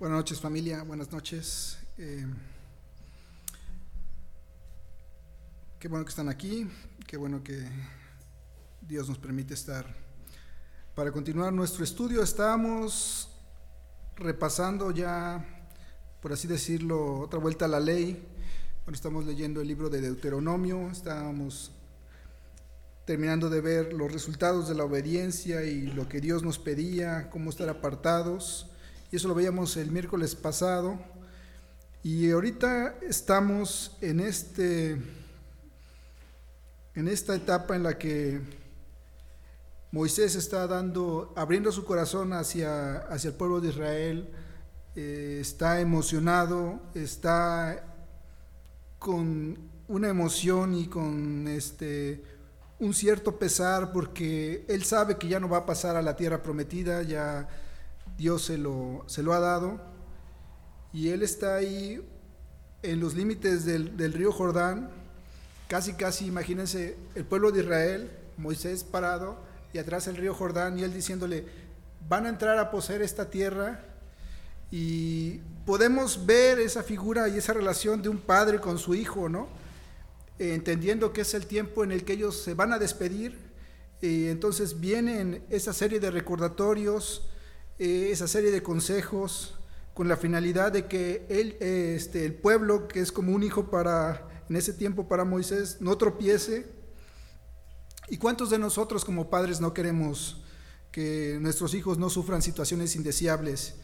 Buenas noches familia, buenas noches. Eh, qué bueno que están aquí, qué bueno que Dios nos permite estar. Para continuar nuestro estudio estamos repasando ya, por así decirlo, otra vuelta a la ley. Bueno, estamos leyendo el libro de Deuteronomio, estábamos terminando de ver los resultados de la obediencia y lo que Dios nos pedía, cómo estar apartados. Y eso lo veíamos el miércoles pasado. Y ahorita estamos en este en esta etapa en la que Moisés está dando, abriendo su corazón hacia, hacia el pueblo de Israel, eh, está emocionado, está con una emoción y con este un cierto pesar porque él sabe que ya no va a pasar a la tierra prometida, ya Dios se lo, se lo ha dado, y él está ahí en los límites del, del río Jordán, casi, casi, imagínense, el pueblo de Israel, Moisés parado, y atrás el río Jordán, y él diciéndole, van a entrar a poseer esta tierra, y podemos ver esa figura y esa relación de un padre con su hijo, ¿no? Eh, entendiendo que es el tiempo en el que ellos se van a despedir, y entonces vienen esa serie de recordatorios, eh, esa serie de consejos, con la finalidad de que él, este, el pueblo, que es como un hijo para, en ese tiempo para Moisés, no tropiece. ¿Y cuántos de nosotros como padres no queremos que nuestros hijos no sufran situaciones indeseables?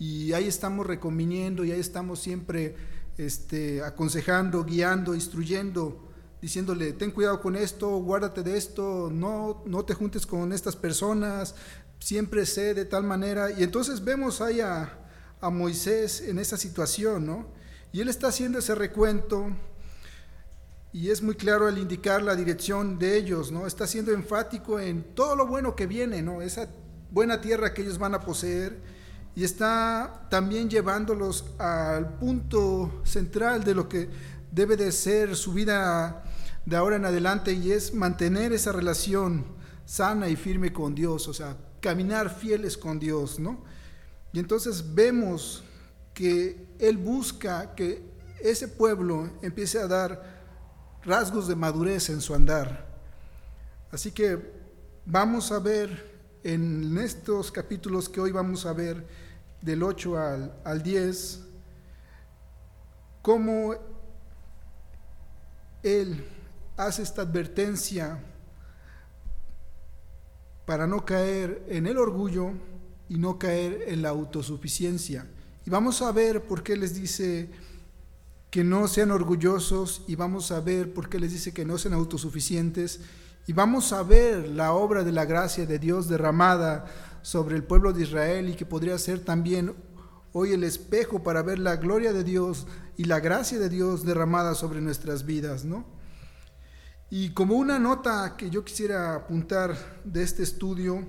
Y ahí estamos reconviniendo y ahí estamos siempre este, aconsejando, guiando, instruyendo, diciéndole, ten cuidado con esto, guárdate de esto, no, no te juntes con estas personas, siempre sé de tal manera. Y entonces vemos ahí a, Moisés en esa situación, ¿no? Y él está haciendo ese recuento y es muy claro al indicar la dirección de ellos, ¿no? Está siendo enfático en todo lo bueno que viene, ¿no? Esa buena tierra que ellos van a poseer y está también llevándolos al punto central de lo que debe de ser su vida de ahora en adelante y es mantener esa relación sana y firme con Dios, o sea, caminar fieles con Dios, ¿no? Y entonces vemos que Él busca que ese pueblo empiece a dar rasgos de madurez en su andar. Así que vamos a ver en estos capítulos que hoy vamos a ver, del 8 al, al 10, cómo Él hace esta advertencia para no caer en el orgullo y no caer en la autosuficiencia. Y vamos a ver por qué les dice que no sean orgullosos y vamos a ver por qué les dice que no sean autosuficientes y vamos a ver la obra de la gracia de Dios derramada sobre el pueblo de Israel y que podría ser también hoy el espejo para ver la gloria de Dios y la gracia de Dios derramada sobre nuestras vidas, ¿no? Y como una nota que yo quisiera apuntar de este estudio,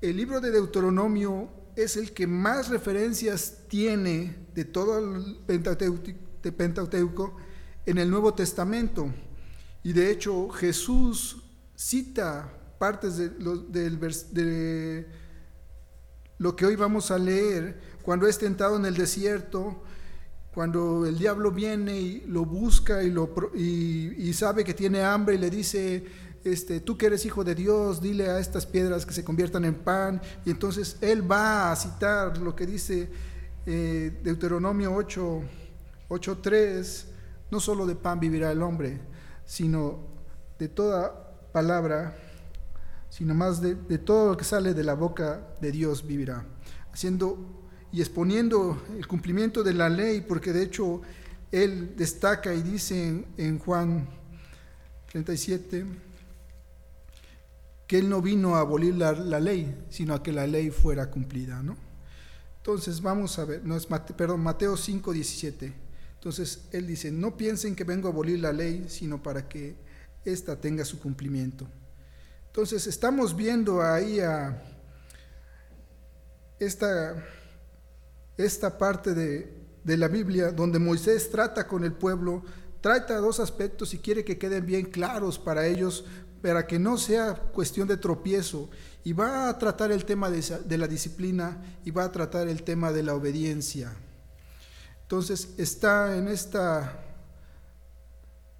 el libro de Deuteronomio es el que más referencias tiene de todo el Pentateuco en el Nuevo Testamento. Y de hecho Jesús cita partes de lo, de lo que hoy vamos a leer, cuando es tentado en el desierto, cuando el diablo viene y lo busca y, lo, y, sabe que tiene hambre y le dice, este, tú que eres hijo de Dios, dile a estas piedras que se conviertan en pan. Y entonces él va a citar lo que dice eh, Deuteronomio 8, 8.3, no solo de pan vivirá el hombre, sino de toda palabra sino más de, todo lo que sale de la boca de Dios vivirá, haciendo y exponiendo el cumplimiento de la ley, porque de hecho él destaca y dice en, Juan 37 que él no vino a abolir la, ley, sino a que la ley fuera cumplida, ¿no? Entonces vamos a ver, no es perdón, Mateo 5, 17. Entonces él dice, no piensen que vengo a abolir la ley, sino para que ésta tenga su cumplimiento. Entonces estamos viendo ahí a esta, esta parte de, de la Biblia donde Moisés trata con el pueblo, trata dos aspectos y quiere que queden bien claros para ellos para que no sea cuestión de tropiezo y va a tratar el tema de, la disciplina y va a tratar el tema de la obediencia. Entonces está en esta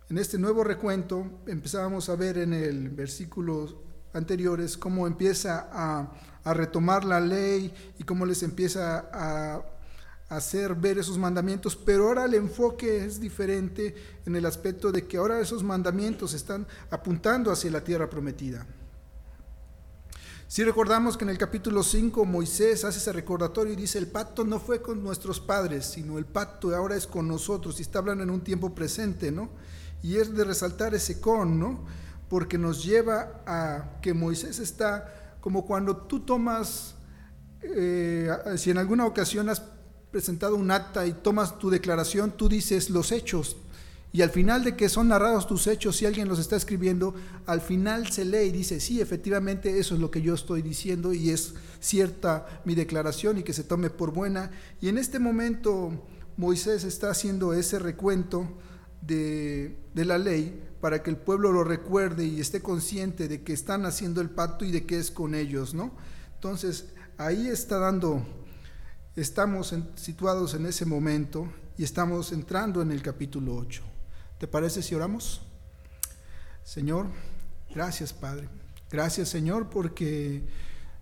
en este nuevo recuento empezábamos a ver en el versículo anteriores cómo empieza a, a retomar la ley y cómo les empieza a hacer ver esos mandamientos, pero ahora el enfoque es diferente en el aspecto de que ahora esos mandamientos están apuntando hacia la tierra prometida. Si recordamos que en el capítulo 5 Moisés hace ese recordatorio y dice, el pacto no fue con nuestros padres, sino el pacto ahora es con nosotros, y está hablando en un tiempo presente, ¿no? Y es de resaltar ese con, ¿no? Porque nos lleva a que Moisés está como cuando tú tomas, eh, si en alguna ocasión has presentado un acta y tomas tu declaración, tú dices los hechos. Y al final de que son narrados tus hechos, si alguien los está escribiendo, al final se lee y dice, sí, efectivamente eso es lo que yo estoy diciendo y es cierta mi declaración y que se tome por buena. Y en este momento Moisés está haciendo ese recuento de, de la ley para que el pueblo lo recuerde y esté consciente de que están haciendo el pacto y de que es con ellos, ¿no? Entonces, ahí está dando estamos situados en ese momento y estamos entrando en el capítulo 8. ¿Te parece si oramos? Señor, gracias Padre. Gracias Señor porque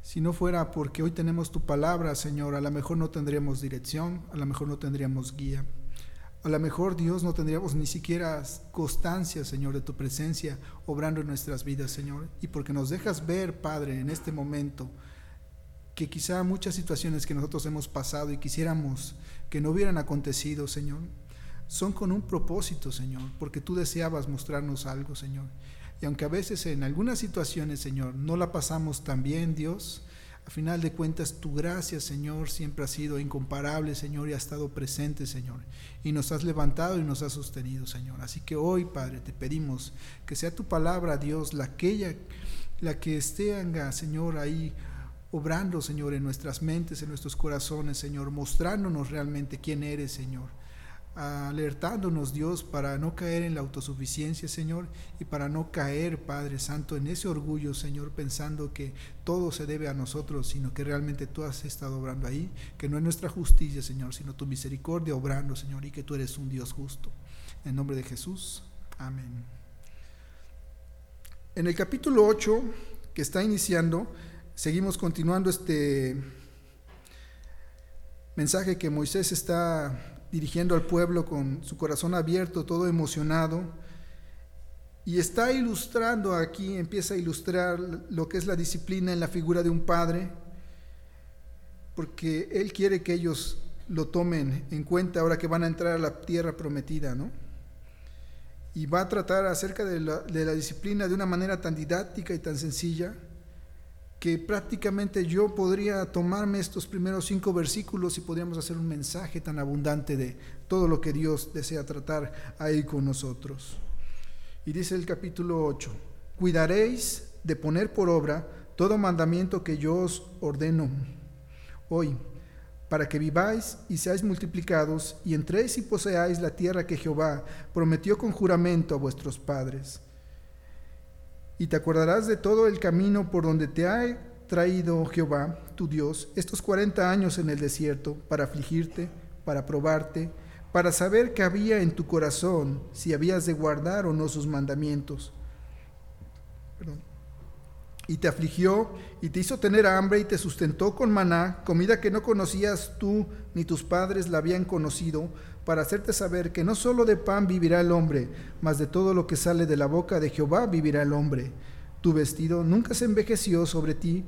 si no fuera porque hoy tenemos tu palabra, Señor, a lo mejor no tendríamos dirección, a lo mejor no tendríamos guía. A lo mejor Dios no tendríamos ni siquiera constancia, Señor, de tu presencia obrando en nuestras vidas, Señor. Y porque nos dejas ver, Padre, en este momento, que quizá muchas situaciones que nosotros hemos pasado y quisiéramos que no hubieran acontecido, Señor, son con un propósito, Señor, porque tú deseabas mostrarnos algo, Señor. Y aunque a veces en algunas situaciones, Señor, no la pasamos tan bien, Dios, a final de cuentas tu gracia, Señor, siempre ha sido incomparable, Señor, y ha estado presente, Señor. Y nos has levantado y nos has sostenido, Señor. Así que hoy, Padre, te pedimos que sea tu palabra, Dios, la aquella, la que esté, Señor, ahí obrando, Señor, en nuestras mentes, en nuestros corazones, Señor, mostrándonos realmente quién eres, Señor, alertándonos, Dios, para no caer en la autosuficiencia, Señor, y para no caer, Padre Santo, en ese orgullo, Señor, pensando que todo se debe a nosotros, sino que realmente tú has estado obrando ahí, que no es nuestra justicia, Señor, sino tu misericordia obrando, Señor, y que tú eres un Dios justo. En nombre de Jesús, amén. En el capítulo 8, que está iniciando, Seguimos continuando este mensaje que Moisés está dirigiendo al pueblo con su corazón abierto, todo emocionado, y está ilustrando aquí, empieza a ilustrar lo que es la disciplina en la figura de un padre, porque él quiere que ellos lo tomen en cuenta ahora que van a entrar a la tierra prometida, ¿no? Y va a tratar acerca de la, disciplina de una manera tan didáctica y tan sencilla que prácticamente yo podría tomarme estos primeros cinco versículos y podríamos hacer un mensaje tan abundante de todo lo que Dios desea tratar ahí con nosotros. Y dice el capítulo 8, cuidaréis de poner por obra todo mandamiento que yo os ordeno hoy, para que viváis y seáis multiplicados y entréis y poseáis la tierra que Jehová prometió con juramento a vuestros padres y te acordarás de todo el camino por donde te ha traído Jehová, tu Dios, estos cuarenta años en el desierto, para afligirte, para probarte, para saber qué había en tu corazón, si habías de guardar o no sus mandamientos. Y te afligió y te hizo tener hambre y te sustentó con maná, comida que no conocías tú ni tus padres la habían conocido, para hacerte saber que no solo de pan vivirá el hombre, mas de todo lo que sale de la boca de Jehová vivirá el hombre. Tu vestido nunca se envejeció sobre ti,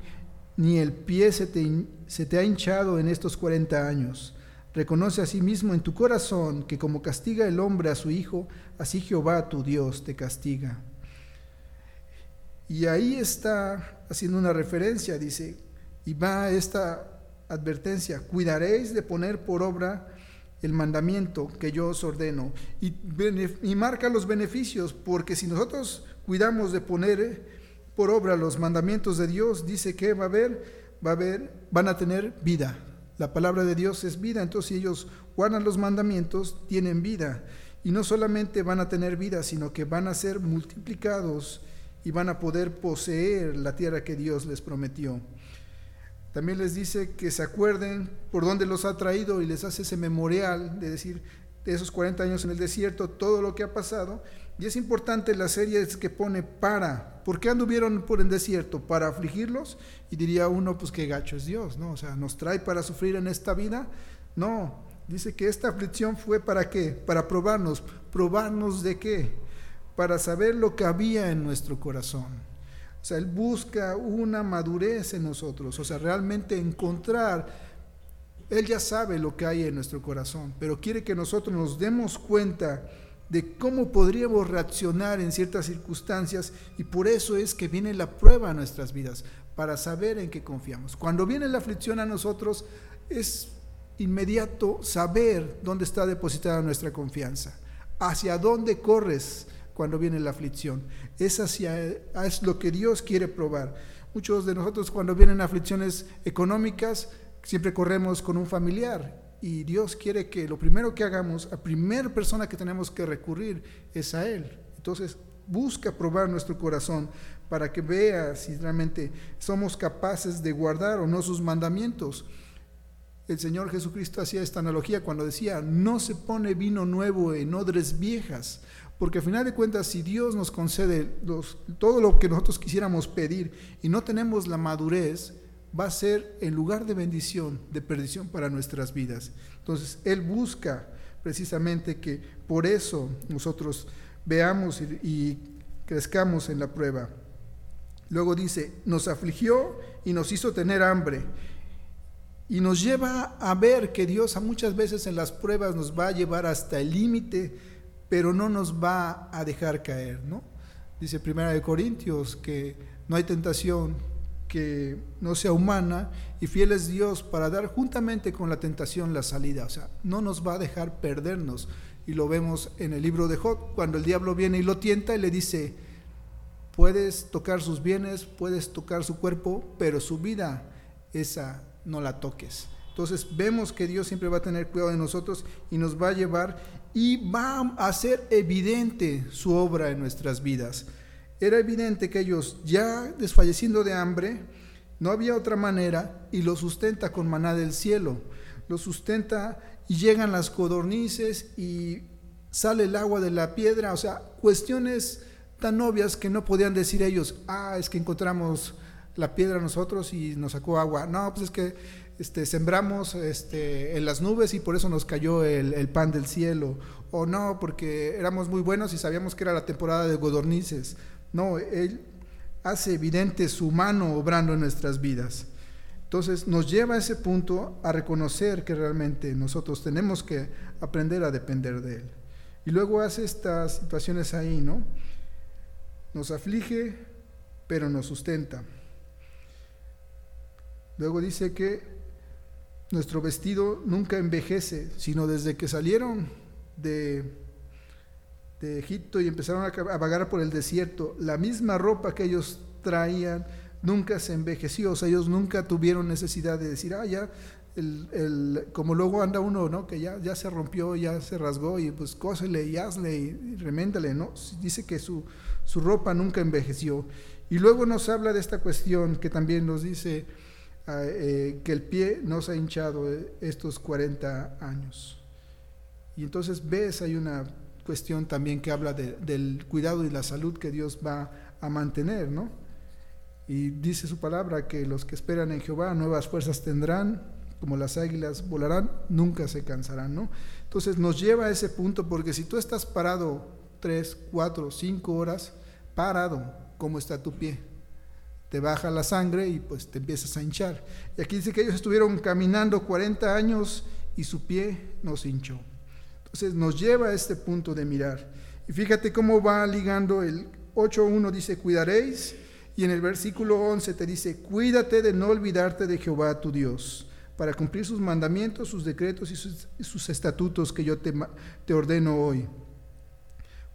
ni el pie se te, se te ha hinchado en estos cuarenta años. Reconoce a sí mismo en tu corazón que como castiga el hombre a su hijo, así Jehová tu Dios te castiga. Y ahí está haciendo una referencia, dice, y va esta advertencia, cuidaréis de poner por obra el mandamiento que yo os ordeno. Y, y, marca los beneficios, porque si nosotros cuidamos de poner eh, por obra los mandamientos de Dios, dice que va a haber, va a haber, van a tener vida. La palabra de Dios es vida, entonces si ellos guardan los mandamientos, tienen vida. Y no solamente van a tener vida, sino que van a ser multiplicados y van a poder poseer la tierra que Dios les prometió. También les dice que se acuerden por dónde los ha traído y les hace ese memorial de decir de esos 40 años en el desierto, todo lo que ha pasado. Y es importante la serie que pone para. ¿Por qué anduvieron por el desierto? ¿Para afligirlos? Y diría uno, pues qué gacho es Dios, ¿no? O sea, ¿nos trae para sufrir en esta vida? No, dice que esta aflicción fue para qué? Para probarnos. ¿Probarnos de qué? Para saber lo que había en nuestro corazón. O sea, Él busca una madurez en nosotros, o sea, realmente encontrar él ya sabe lo que hay en nuestro corazón, pero quiere que nosotros nos demos cuenta de cómo podríamos reaccionar en ciertas circunstancias y por eso es que viene la prueba a nuestras vidas, para saber en qué confiamos. Cuando viene la aflicción a nosotros es inmediato saber dónde está depositada nuestra confianza, hacia dónde corres cuando viene la aflicción. Es es lo que Dios quiere probar. Muchos de nosotros cuando vienen aflicciones económicas siempre corremos con un familiar y Dios quiere que lo primero que hagamos, la primera persona que tenemos que recurrir es a Él. Entonces, busca probar nuestro corazón para que vea si realmente somos capaces de guardar o no sus mandamientos. El Señor Jesucristo hacía esta analogía cuando decía, no se pone vino nuevo en odres viejas, porque al final de cuentas, si Dios nos concede todo lo que nosotros quisiéramos pedir y no tenemos la madurez, va a ser en lugar de bendición, de perdición para nuestras vidas. Entonces, Él busca precisamente que por eso nosotros veamos y, crezcamos en la prueba. Luego dice, nos afligió y nos hizo tener hambre. Y nos lleva a ver que Dios a muchas veces en las pruebas nos va a llevar hasta el límite, pero no nos va a dejar caer, ¿no? Dice Primera de Corintios que no hay tentación que no sea humana y fiel es Dios para dar juntamente con la tentación la salida. O sea, no nos va a dejar perdernos. Y lo vemos en el libro de Job, cuando el diablo viene y lo tienta y le dice, puedes tocar sus bienes, puedes tocar su cuerpo, pero su vida, esa no la toques. Entonces vemos que Dios siempre va a tener cuidado de nosotros y nos va a llevar y va a hacer evidente su obra en nuestras vidas. Era evidente que ellos ya desfalleciendo de hambre, no había otra manera y lo sustenta con maná del cielo. Lo sustenta y llegan las codornices y sale el agua de la piedra, o sea, cuestiones tan obvias que no podían decir ellos, ah, es que encontramos la piedra nosotros y nos sacó agua. No, pues es que este, sembramos este, en las nubes y por eso nos cayó el, el, pan del cielo. O no, porque éramos muy buenos y sabíamos que era la temporada de codornices. No, Él hace evidente su mano obrando en nuestras vidas. Entonces nos lleva a ese punto a reconocer que realmente nosotros tenemos que aprender a depender de Él. Y luego hace estas situaciones ahí, ¿no? Nos aflige, pero nos sustenta. Luego dice que nuestro vestido nunca envejece, sino desde que salieron de de Egipto y empezaron a, vagar por el desierto, la misma ropa que ellos traían nunca se envejeció, o sea, ellos nunca tuvieron necesidad de decir, ah, ya, el, como luego anda uno, ¿no? Que ya, ya se rompió, ya se rasgó y pues cósele y hazle y reméndale, ¿no? Dice que su, su ropa nunca envejeció. Y luego nos habla de esta cuestión que también nos dice eh, que el pie no se ha hinchado eh, estos 40 años. Y entonces ves, hay una cuestión también que habla del cuidado y la salud que Dios va a mantener, ¿no? Y dice su palabra que los que esperan en Jehová nuevas fuerzas tendrán, como las águilas volarán, nunca se cansarán, ¿no? Entonces nos lleva a ese punto porque si tú estás parado tres, cuatro, cinco horas, parado, ¿cómo está tu pie? Te baja la sangre y pues te empiezas a hinchar. Y aquí dice que ellos estuvieron caminando 40 años y su pie no se hinchó. Entonces nos lleva a este punto de mirar. Y fíjate cómo va ligando el 8.1 dice, cuidaréis, y en el versículo 11 te dice, cuídate de no olvidarte de Jehová tu Dios, para cumplir sus mandamientos, sus decretos y sus, estatutos que yo te, te ordeno hoy.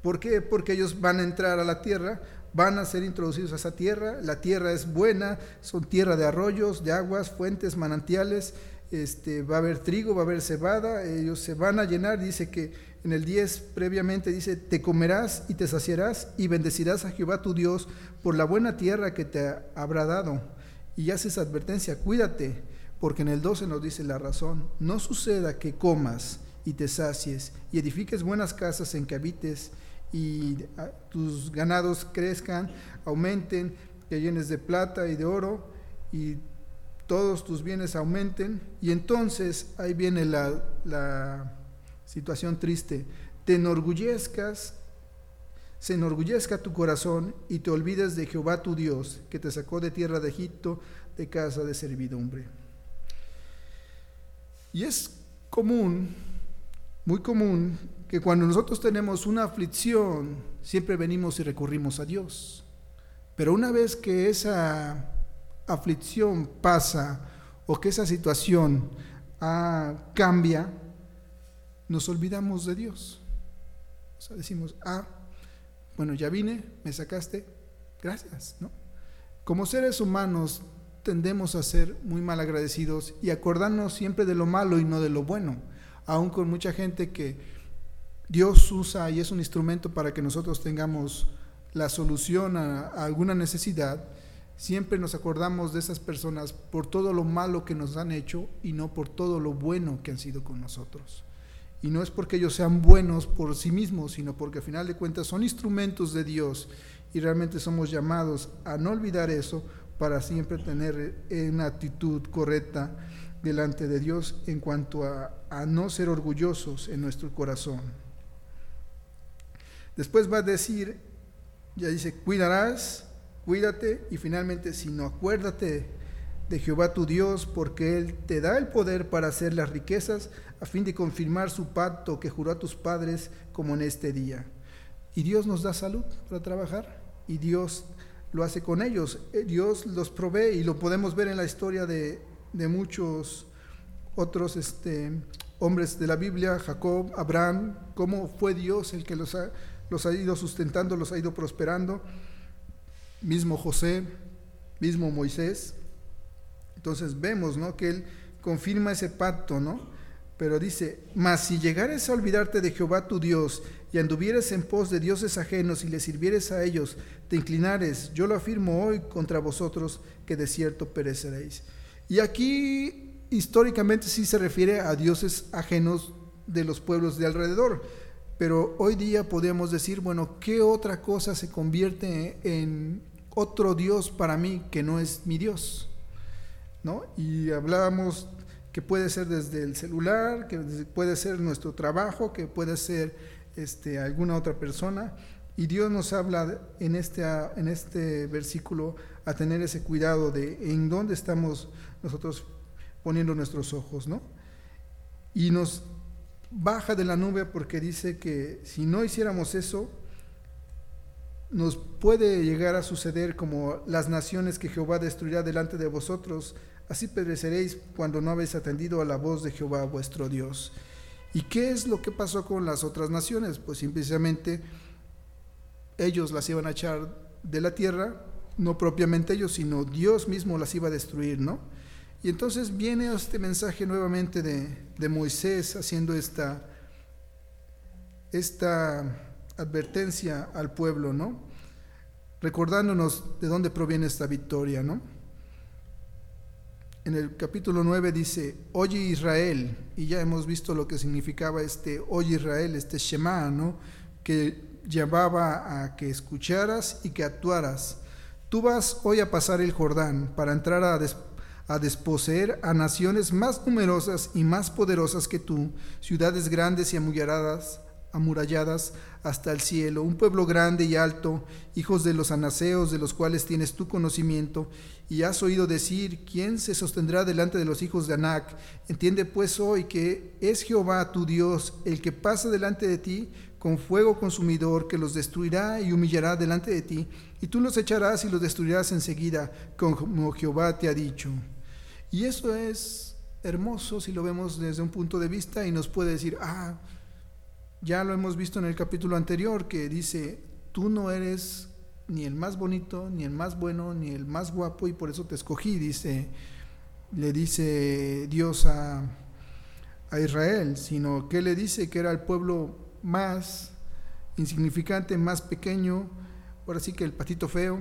¿Por qué? Porque ellos van a entrar a la tierra, van a ser introducidos a esa tierra, la tierra es buena, son tierra de arroyos, de aguas, fuentes, manantiales, este, va a haber trigo, va a haber cebada, ellos se van a llenar, dice que en el 10 previamente dice, te comerás y te saciarás y bendecirás a Jehová tu Dios por la buena tierra que te habrá dado. Y haces advertencia, cuídate, porque en el 12 nos dice la razón, no suceda que comas y te sacies y edifiques buenas casas en que habites y ah, tus ganados crezcan, aumenten, que llenes de plata y de oro y todos tus bienes aumenten. Y entonces ahí viene la, la situación triste. Te enorgullezcas, se enorgullezca tu corazón y te olvides de Jehová tu Dios, que te sacó de tierra de Egipto, de casa de servidumbre. Y es común, muy común, que cuando nosotros tenemos una aflicción, siempre venimos y recurrimos a Dios. Pero una vez que esa aflicción pasa o que esa situación ah, cambia, nos olvidamos de Dios. O sea, decimos, ah, bueno, ya vine, me sacaste, gracias, ¿no? Como seres humanos tendemos a ser muy mal agradecidos y acordarnos siempre de lo malo y no de lo bueno, aún con mucha gente que Dios usa y es un instrumento para que nosotros tengamos la solución a, alguna necesidad, siempre nos acordamos de esas personas por todo lo malo que nos han hecho y no por todo lo bueno que han sido con nosotros. Y no es porque ellos sean buenos por sí mismos, sino porque al final de cuentas son instrumentos de Dios y realmente somos llamados a no olvidar eso para siempre tener una actitud correcta delante de Dios en cuanto a, a no ser orgullosos en nuestro corazón. Después va a decir ya dice, cuidarás, cuídate y finalmente, si no, acuérdate de Jehová tu Dios, porque Él te da el poder para hacer las riquezas a fin de confirmar su pacto que juró a tus padres como en este día. Y Dios nos da salud para trabajar y Dios lo hace con ellos. Eh, Dios los provee y lo podemos ver en la historia de, de muchos otros este, hombres de la Biblia, Jacob, Abraham, cómo fue Dios el que los ha los ha ido sustentando, los ha ido prosperando. Mismo José, mismo Moisés. Entonces vemos, ¿no? Que él confirma ese pacto, ¿no? Pero dice, mas si llegares a olvidarte de Jehová tu Dios y anduvieres en pos de dioses ajenos y le sirvieres a ellos, te inclinares, yo lo afirmo hoy contra vosotros, que de cierto pereceréis. Y aquí históricamente sí se refiere a dioses ajenos de los pueblos de alrededor. Pero hoy día podemos decir, bueno, ¿qué otra cosa se convierte en otro Dios para mí que no es mi Dios? ¿No? Y hablábamos que puede ser desde el celular, que puede ser nuestro trabajo, que puede ser este, alguna otra persona. Y Dios nos habla en este, en este versículo a tener ese cuidado de en dónde estamos nosotros poniendo nuestros ojos, ¿no? Y nos baja de la nube porque dice que si no hiciéramos eso, nos puede llegar a suceder como las naciones que Jehová destruirá delante de vosotros, así pereceréis cuando no habéis atendido a la voz de Jehová vuestro Dios. ¿Y qué es lo que pasó con las otras naciones? Pues simplemente ellos las iban a echar de la tierra, no propiamente ellos, sino Dios mismo las iba a destruir, ¿no? Y entonces viene este mensaje nuevamente de, Moisés haciendo esta, esta advertencia al pueblo, ¿no? Recordándonos de dónde proviene esta victoria, ¿no? En el capítulo 9 dice, oye Israel, y ya hemos visto lo que significaba este oye Israel, este Shema, ¿no? Que llevaba a que escucharas y que actuaras. Tú vas hoy a pasar el Jordán para entrar a, a desposeer a naciones más numerosas y más poderosas que tú, ciudades grandes y amuralladas, amuralladas hasta el cielo, un pueblo grande y alto, hijos de los anaseos, de los cuales tienes tu conocimiento, y has oído decir, ¿quién se sostendrá delante de los hijos de Anac? Entiende pues hoy que es Jehová tu Dios el que pasa delante de ti con fuego consumidor, que los destruirá y humillará delante de ti, y tú los echarás y los destruirás enseguida, como Jehová te ha dicho. Y eso es hermoso si lo vemos desde un punto de vista y nos puede decir, ah, ya lo hemos visto en el capítulo anterior que dice, tú no eres ni el más bonito, ni el más bueno, ni el más guapo y por eso te escogí, dice, le dice Dios a, a Israel, sino que le dice que era el pueblo más insignificante, más pequeño, ahora sí que el patito feo.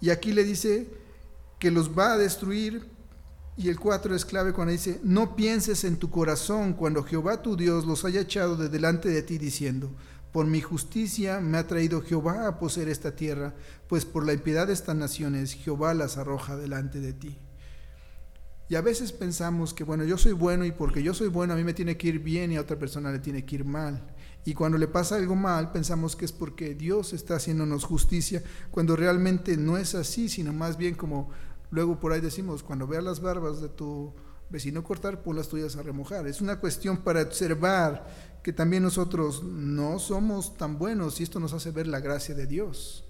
Y aquí le dice que los va a destruir. Y el 4 es clave cuando dice, no pienses en tu corazón cuando Jehová tu Dios los haya echado de delante de ti diciendo, por mi justicia me ha traído Jehová a poseer esta tierra, pues por la impiedad de estas naciones Jehová las arroja delante de ti. Y a veces pensamos que, bueno, yo soy bueno y porque yo soy bueno a mí me tiene que ir bien y a otra persona le tiene que ir mal. Y cuando le pasa algo mal, pensamos que es porque Dios está haciéndonos justicia, cuando realmente no es así, sino más bien como luego por ahí decimos, cuando veas las barbas de tu vecino cortar, pon las tuyas a remojar. Es una cuestión para observar que también nosotros no somos tan buenos y esto nos hace ver la gracia de Dios.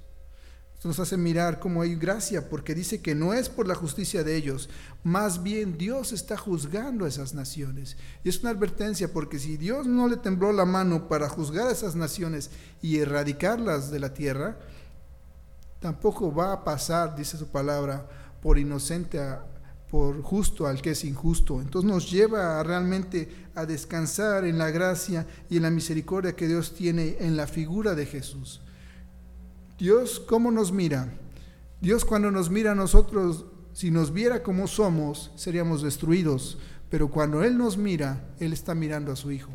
Esto nos hace mirar cómo hay gracia, porque dice que no es por la justicia de ellos, más bien Dios está juzgando a esas naciones. Y es una advertencia, porque si Dios no le tembló la mano para juzgar a esas naciones y erradicarlas de la tierra, tampoco va a pasar, dice su palabra, por inocente por justo al que es injusto. Entonces nos lleva realmente a descansar en la gracia y en la misericordia que Dios tiene en la figura de Jesús. Dios, ¿cómo nos mira? Dios cuando nos mira a nosotros, si nos viera como somos, seríamos destruidos. Pero cuando Él nos mira, Él está mirando a su Hijo.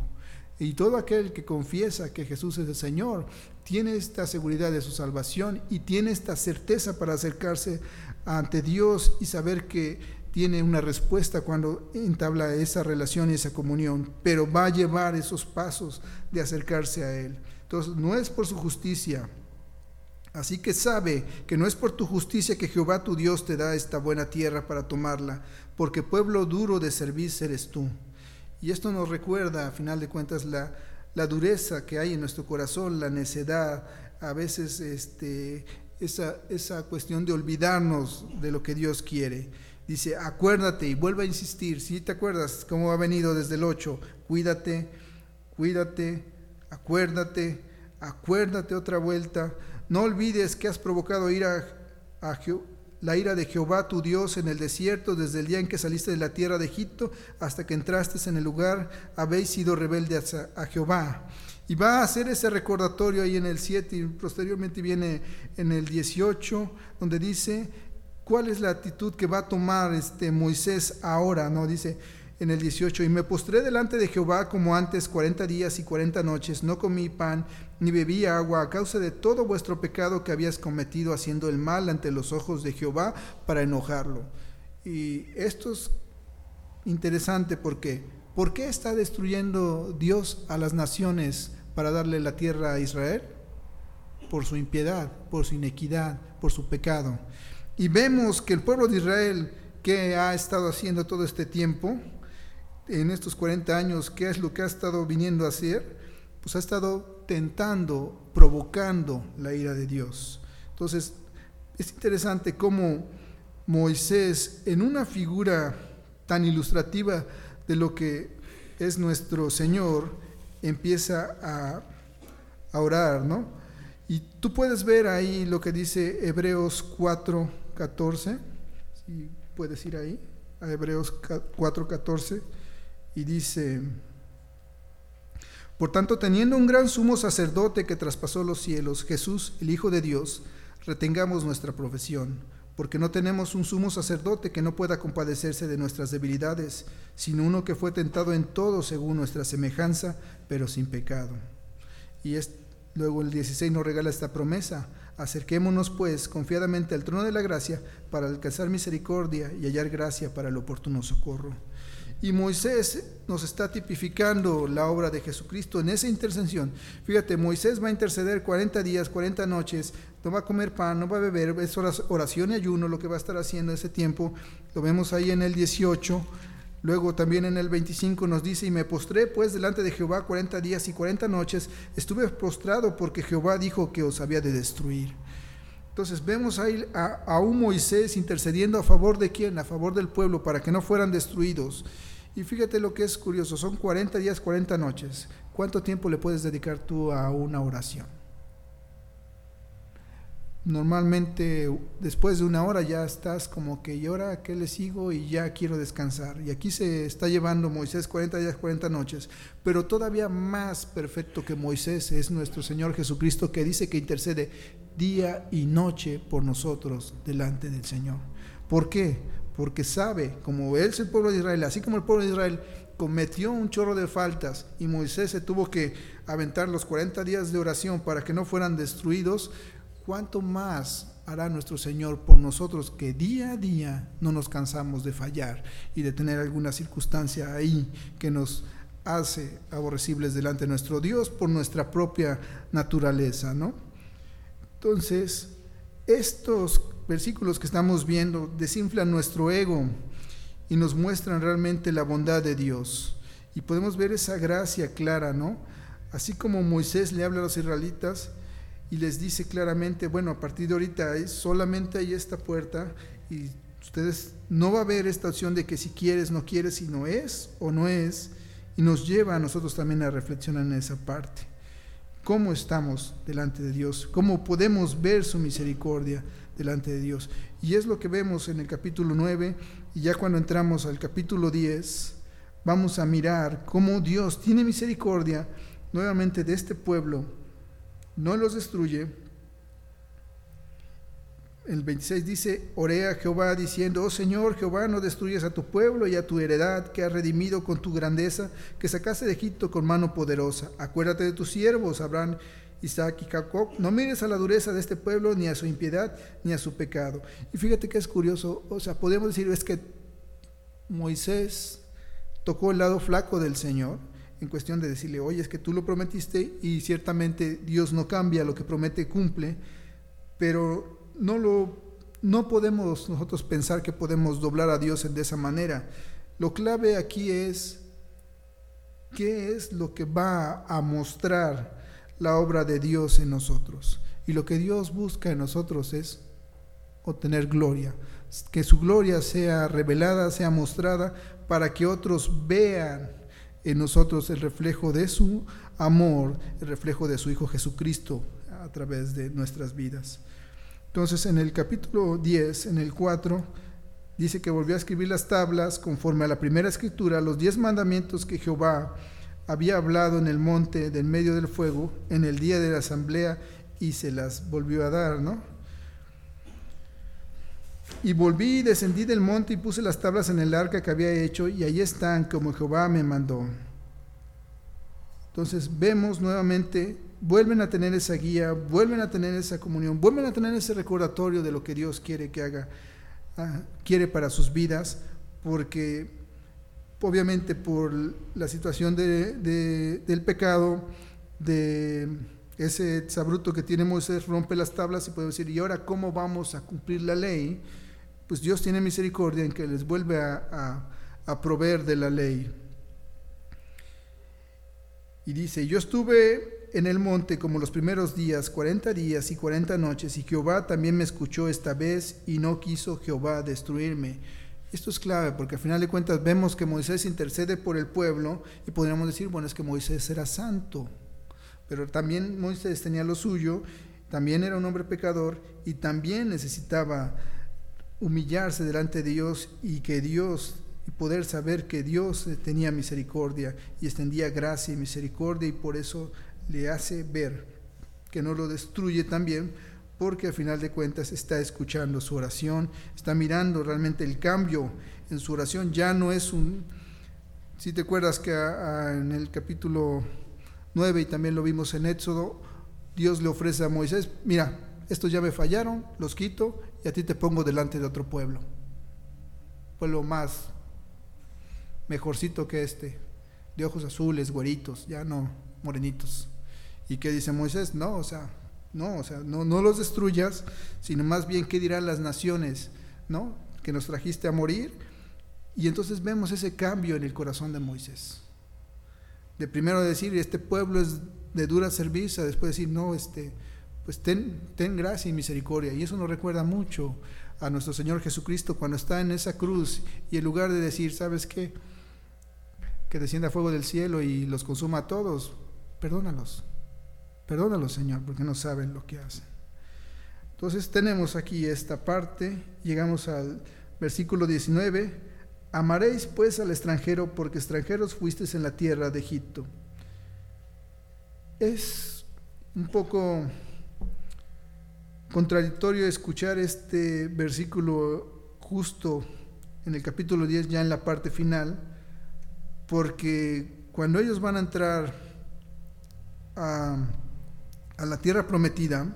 Y todo aquel que confiesa que Jesús es el Señor, tiene esta seguridad de su salvación y tiene esta certeza para acercarse ante Dios y saber que tiene una respuesta cuando entabla esa relación y esa comunión, pero va a llevar esos pasos de acercarse a Él. Entonces, no es por su justicia, Así que sabe que no es por tu justicia que Jehová tu Dios te da esta buena tierra para tomarla, porque pueblo duro de servir eres tú. Y esto nos recuerda, a final de cuentas, la, la dureza que hay en nuestro corazón, la necedad, a veces este, esa, esa cuestión de olvidarnos de lo que Dios quiere. Dice, acuérdate y vuelve a insistir, si te acuerdas cómo ha venido desde el 8, cuídate, cuídate, acuérdate, acuérdate otra vuelta no olvides que has provocado ira la ira de Jehová tu Dios en el desierto desde el día en que saliste de la tierra de Egipto hasta que entraste en el lugar, habéis sido rebeldes a, Jehová. Y va a hacer ese recordatorio ahí en el 7 y posteriormente viene en el 18 donde dice cuál es la actitud que va a tomar este Moisés ahora, ¿no? Dice, en el 18, y me postré delante de Jehová como antes cuarenta días y cuarenta noches, no comí pan ni bebí agua a causa de todo vuestro pecado que habías cometido haciendo el mal ante los ojos de Jehová para enojarlo. Y esto es interesante porque, ¿por qué está destruyendo Dios a las naciones para darle la tierra a Israel? Por su impiedad, por su inequidad, por su pecado. Y vemos que el pueblo de Israel, que ha estado haciendo todo este tiempo, en estos 40 años, ¿qué es lo que ha estado viniendo a hacer? Pues ha estado tentando, provocando la ira de Dios. Entonces, es interesante cómo Moisés, en una figura tan ilustrativa de lo que es nuestro Señor, empieza a, orar, ¿no? Y tú puedes ver ahí lo que dice Hebreos 4, 14, si puedes ir ahí, a Hebreos 4, 14 y dice, por tanto, teniendo un gran sumo sacerdote que traspasó los cielos, Jesús, el Hijo de Dios, retengamos nuestra profesión, porque no tenemos un sumo sacerdote que no pueda compadecerse de nuestras debilidades, sino uno que fue tentado en todo según nuestra semejanza, pero sin pecado. Y es, luego el 16 nos regala esta promesa, acerquémonos pues confiadamente al trono de la gracia para alcanzar misericordia y hallar gracia para el oportuno socorro. Y Moisés nos está tipificando la obra de Jesucristo en esa intercesión. Fíjate, Moisés va a interceder 40 días, 40 noches, no va a comer pan, no va a beber, es oración y ayuno lo que va a estar haciendo ese tiempo. Lo vemos ahí en el 18. Luego también en el 25 nos dice, y me postré pues delante de Jehová 40 días y 40 noches, estuve postrado porque Jehová dijo que os había de destruir. Entonces vemos ahí a, a, un Moisés intercediendo a favor de quién, a favor del pueblo, para que no fueran destruidos. Y fíjate lo que es curioso, son 40 días, 40 noches. ¿Cuánto tiempo le puedes dedicar tú a una oración? Normalmente después de una hora ya estás como que, ¿y ahora qué le sigo? Y ya quiero descansar. Y aquí se está llevando Moisés 40 días, 40 noches. Pero todavía más perfecto que Moisés es nuestro Señor Jesucristo que dice que intercede día y noche por nosotros delante del Señor. ¿Por qué? Porque sabe, como Él es el pueblo de Israel, así como el pueblo de Israel cometió un chorro de faltas y Moisés se tuvo que aventar los 40 días de oración para que no fueran destruidos, ¿cuánto más hará nuestro Señor por nosotros que día a día no nos cansamos de fallar y de tener alguna circunstancia ahí que nos hace aborrecibles delante de nuestro Dios por nuestra propia naturaleza, ¿no? Entonces, estos versículos que estamos viendo desinflan nuestro ego y nos muestran realmente la bondad de Dios. Y podemos ver esa gracia clara, ¿no? Así como Moisés le habla a los israelitas, y les dice claramente, bueno, a partir de ahorita solamente hay esta puerta y ustedes no va a haber esta opción de que si quieres, no quieres, si no es o no es, y nos lleva a nosotros también a reflexionar en esa parte. ¿Cómo estamos delante de Dios? ¿Cómo podemos ver su misericordia delante de Dios? Y es lo que vemos en el capítulo 9 y ya cuando entramos al capítulo 10, vamos a mirar cómo Dios tiene misericordia nuevamente de este pueblo no los destruye. El 26 dice, oré a Jehová diciendo, oh Señor Jehová, no destruyas a tu pueblo y a tu heredad que has redimido con tu grandeza, que sacaste de Egipto con mano poderosa. Acuérdate de tus siervos, Abraham, Isaac y Jacob. No mires a la dureza de este pueblo, ni a su impiedad, ni a su pecado. Y fíjate que es curioso, o sea, podemos decir, es que Moisés tocó el lado flaco del Señor en cuestión de decirle, oye, es que tú lo prometiste y ciertamente Dios no cambia, lo que promete cumple, pero no lo no podemos nosotros pensar que podemos doblar a Dios de esa manera. Lo clave aquí es qué es lo que va a mostrar la obra de Dios en nosotros. Y lo que Dios busca en nosotros es obtener gloria, que su gloria sea revelada, sea mostrada, para que otros vean en nosotros el reflejo de su amor, el reflejo de su Hijo Jesucristo a través de nuestras vidas. Entonces en el capítulo 10, en el 4, dice que volvió a escribir las tablas conforme a la primera escritura, los diez mandamientos que Jehová había hablado en el monte del medio del fuego en el día de la asamblea y se las volvió a dar, ¿no? Y volví y descendí del monte y puse las tablas en el arca que había hecho, y ahí están como Jehová me mandó. Entonces vemos nuevamente, vuelven a tener esa guía, vuelven a tener esa comunión, vuelven a tener ese recordatorio de lo que Dios quiere que haga, ah, quiere para sus vidas, porque obviamente por la situación del pecado, de ese sabruto que tiene Moisés, rompe las tablas y puede decir, ¿y ahora cómo vamos a cumplir la ley? Pues Dios tiene misericordia en que les vuelve a, proveer de la ley. Y dice, yo estuve en el monte como los primeros días, 40 días y 40 noches, y Jehová también me escuchó esta vez y no quiso Jehová destruirme. Esto es clave porque al final de cuentas vemos que Moisés intercede por el pueblo y podríamos decir, bueno, es que Moisés era santo, pero también Moisés tenía lo suyo, también era un hombre pecador y también necesitaba humillarse delante de Dios y que Dios y poder saber que Dios tenía misericordia y extendía gracia y misericordia y por eso le hace ver que no lo destruye también porque al final de cuentas está escuchando su oración, está mirando realmente el cambio en su oración, ya no es un, si te acuerdas que en el capítulo 9 y también lo vimos en Éxodo, Dios le ofrece a Moisés, mira, estos ya me fallaron, los quito y a ti te pongo delante de otro pueblo. Pueblo más mejorcito que este, de ojos azules, güeritos, ya no morenitos. ¿Y qué dice Moisés? No, o sea, no, o sea, no, los destruyas, sino más bien qué dirán las naciones, ¿no? Que nos trajiste a morir. Y entonces vemos ese cambio en el corazón de Moisés. De primero decir, este pueblo es de dura servicio, después decir, no, este, pues ten, ten gracia y misericordia. Y eso nos recuerda mucho a nuestro Señor Jesucristo cuando está en esa cruz y en lugar de decir, ¿sabes qué? Que descienda fuego del cielo y los consuma a todos, perdónalos. Perdónalos, Señor, porque no saben lo que hacen. Entonces tenemos aquí esta parte, llegamos al versículo 19, amaréis pues al extranjero porque extranjeros fuisteis en la tierra de Egipto. Es un poco contradictorio escuchar este versículo justo en el capítulo 10, ya en la parte final, porque cuando ellos van a entrar a, a la tierra prometida,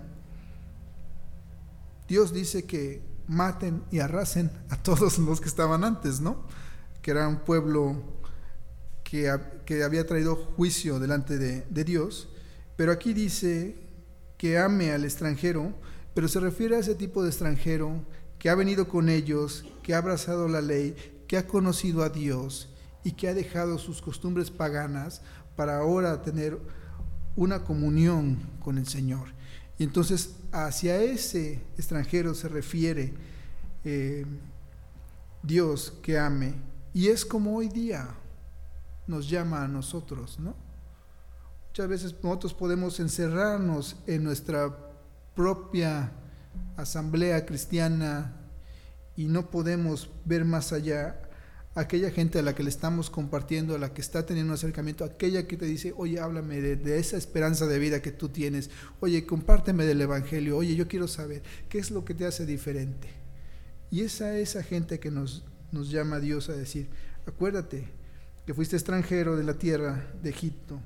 Dios dice que maten y arrasen a todos los que estaban antes, ¿no? Que era un pueblo que, que había traído juicio delante de, de, Dios, pero aquí dice que ame al extranjero, pero se refiere a ese tipo de extranjero que ha venido con ellos, que ha abrazado la ley, que ha conocido a Dios y que ha dejado sus costumbres paganas para ahora tener una comunión con el Señor. Y entonces hacia ese extranjero se refiere eh, Dios que ame. Y es como hoy día nos llama a nosotros, ¿no? Muchas veces nosotros podemos encerrarnos en nuestra propia asamblea cristiana y no podemos ver más allá aquella gente a la que le estamos compartiendo, a la que está teniendo un acercamiento, aquella que te dice, oye, háblame de, esa esperanza de vida que tú tienes, oye, compárteme del Evangelio, oye, yo quiero saber qué es lo que te hace diferente. Y esa esa gente que nos, nos llama Dios a decir, acuérdate que fuiste extranjero de la tierra de Egipto,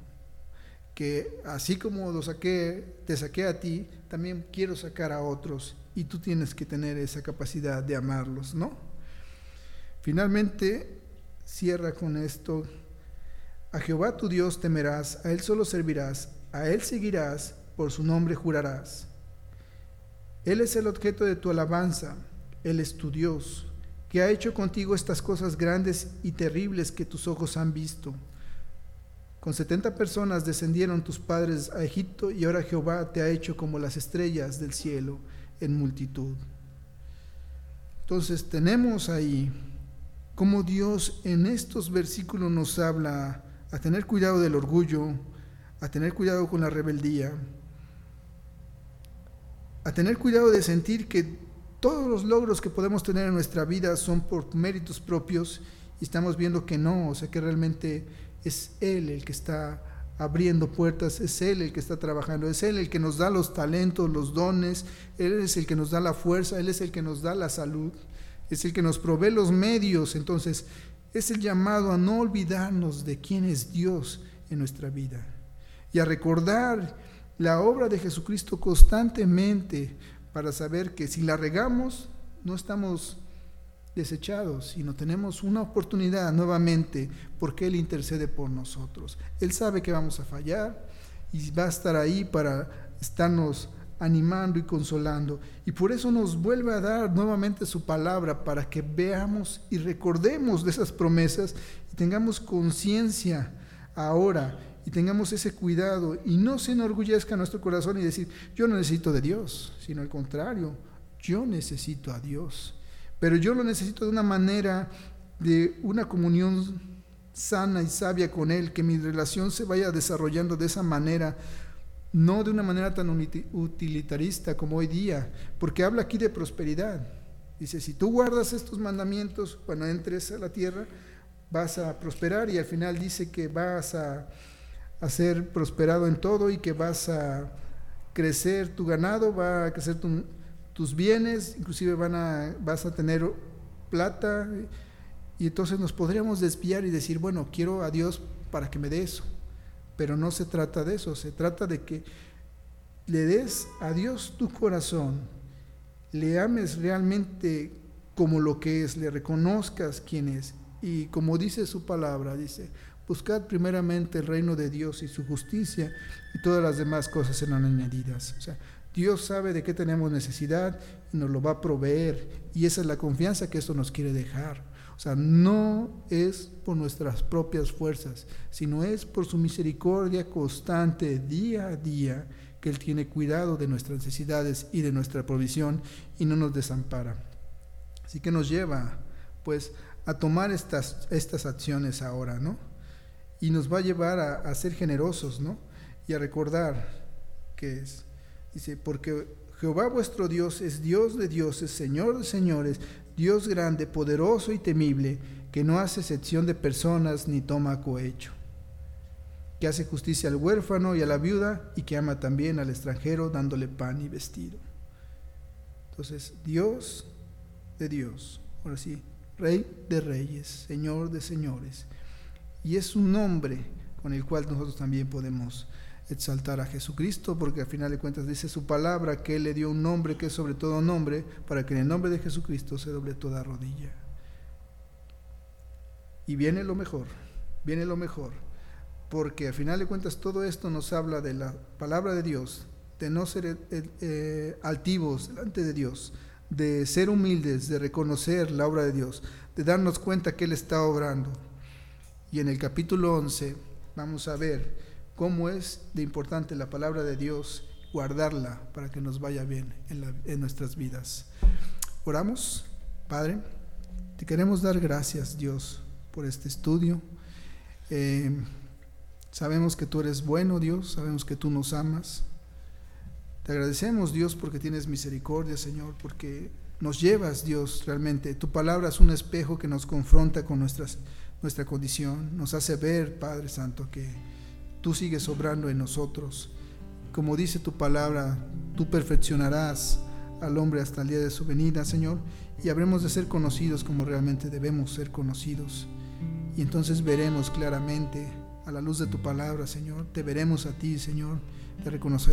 así como lo saqué, te saqué a ti, también quiero sacar a otros y tú tienes que tener esa capacidad de amarlos, ¿no? Finalmente, cierra con esto, a Jehová tu Dios temerás, a Él solo servirás, a Él seguirás, por su nombre jurarás. Él es el objeto de tu alabanza, Él es tu Dios, que ha hecho contigo estas cosas grandes y terribles que tus ojos han visto. Con setenta personas descendieron tus padres a Egipto y ahora Jehová te ha hecho como las estrellas del cielo en multitud. Entonces tenemos ahí cómo Dios en estos versículos nos habla a tener cuidado del orgullo, a tener cuidado con la rebeldía, a tener cuidado de sentir que todos los logros que podemos tener en nuestra vida son por méritos propios y estamos viendo que no, o sea que realmente es Él el que está abriendo puertas, es Él el que está trabajando, es Él el que nos da los talentos, los dones, Él es el que nos da la fuerza, Él es el que nos da la salud es el que nos provee los medios, entonces es el llamado a no olvidarnos de quién es Dios en nuestra vida y a recordar la obra de Jesucristo constantemente para saber que si la regamos no estamos desechados, sino tenemos una oportunidad nuevamente porque Él intercede por nosotros. Él sabe que vamos a fallar y va a estar ahí para estarnos animando y consolando. Y por eso nos vuelve a dar nuevamente su palabra para que veamos y recordemos de esas promesas y tengamos conciencia ahora y tengamos ese cuidado y no se enorgullezca nuestro corazón y decir, yo no necesito de Dios, sino al contrario, yo necesito a Dios. Pero yo lo necesito de una manera de una comunión sana y sabia con Él, que mi relación se vaya desarrollando de esa manera no de una manera tan utilitarista como hoy día, porque habla aquí de prosperidad. Dice, si tú guardas estos mandamientos cuando entres a la tierra, vas a prosperar y al final dice que vas a, ser prosperado en todo y que vas a crecer tu ganado, va a crecer tus bienes, inclusive van a, vas a tener plata y entonces nos podríamos desviar y decir, bueno, quiero a Dios para que me dé eso pero no se trata de eso, se trata de que le des a Dios tu corazón, le ames realmente como lo que es, le reconozcas quién es. Y como dice su palabra, dice, buscad primeramente el reino de Dios y su justicia y todas las demás cosas serán añadidas. O sea, Dios sabe de qué tenemos necesidad y nos lo va a proveer. Y esa es la confianza que esto nos quiere dejar. O sea, no es por nuestras propias fuerzas, sino es por su misericordia constante día a día que Él tiene cuidado de nuestras necesidades y de nuestra provisión y no nos desampara. Así que nos lleva, pues, a tomar estas, estas acciones ahora, ¿no? Y nos va a llevar a, a ser generosos, ¿no? Y a recordar que es, dice, porque Jehová vuestro Dios es Dios de dioses, Señor de señores, Dios grande, poderoso y temible, que no hace excepción de personas ni toma cohecho, que hace justicia al huérfano y a la viuda y que ama también al extranjero dándole pan y vestido. Entonces, Dios de Dios, ahora sí, Rey de reyes, Señor de señores. Y es un nombre con el cual nosotros también podemos exaltar a Jesucristo, porque al final de cuentas dice su palabra que Él le dio un nombre que es sobre todo nombre, para que en el nombre de Jesucristo se doble toda rodilla. Y viene lo mejor, viene lo mejor, porque al final de cuentas todo esto nos habla de la palabra de Dios, de no ser eh, eh, altivos delante de Dios, de ser humildes, de reconocer la obra de Dios, de darnos cuenta que Él está obrando. Y en el capítulo 11 vamos a ver cómo es de importante la palabra de Dios, guardarla para que nos vaya bien en, nuestras vidas. Oramos, Padre, te queremos dar gracias, Dios, por este estudio. Eh, sabemos que tú eres bueno, Dios, sabemos que tú nos amas. Te agradecemos, Dios, porque tienes misericordia, Señor, porque nos llevas, Dios, realmente. Tu palabra es un espejo que nos confronta con nuestra condición, nos hace ver, Padre Santo, que tú sigues obrando en nosotros. Como dice tu palabra, tú perfeccionarás al hombre hasta el día de su venida, Señor, y habremos de ser conocidos como realmente debemos ser conocidos. Y entonces veremos claramente a la luz de tu palabra, Señor, te veremos a ti, Señor, te reconoceremos.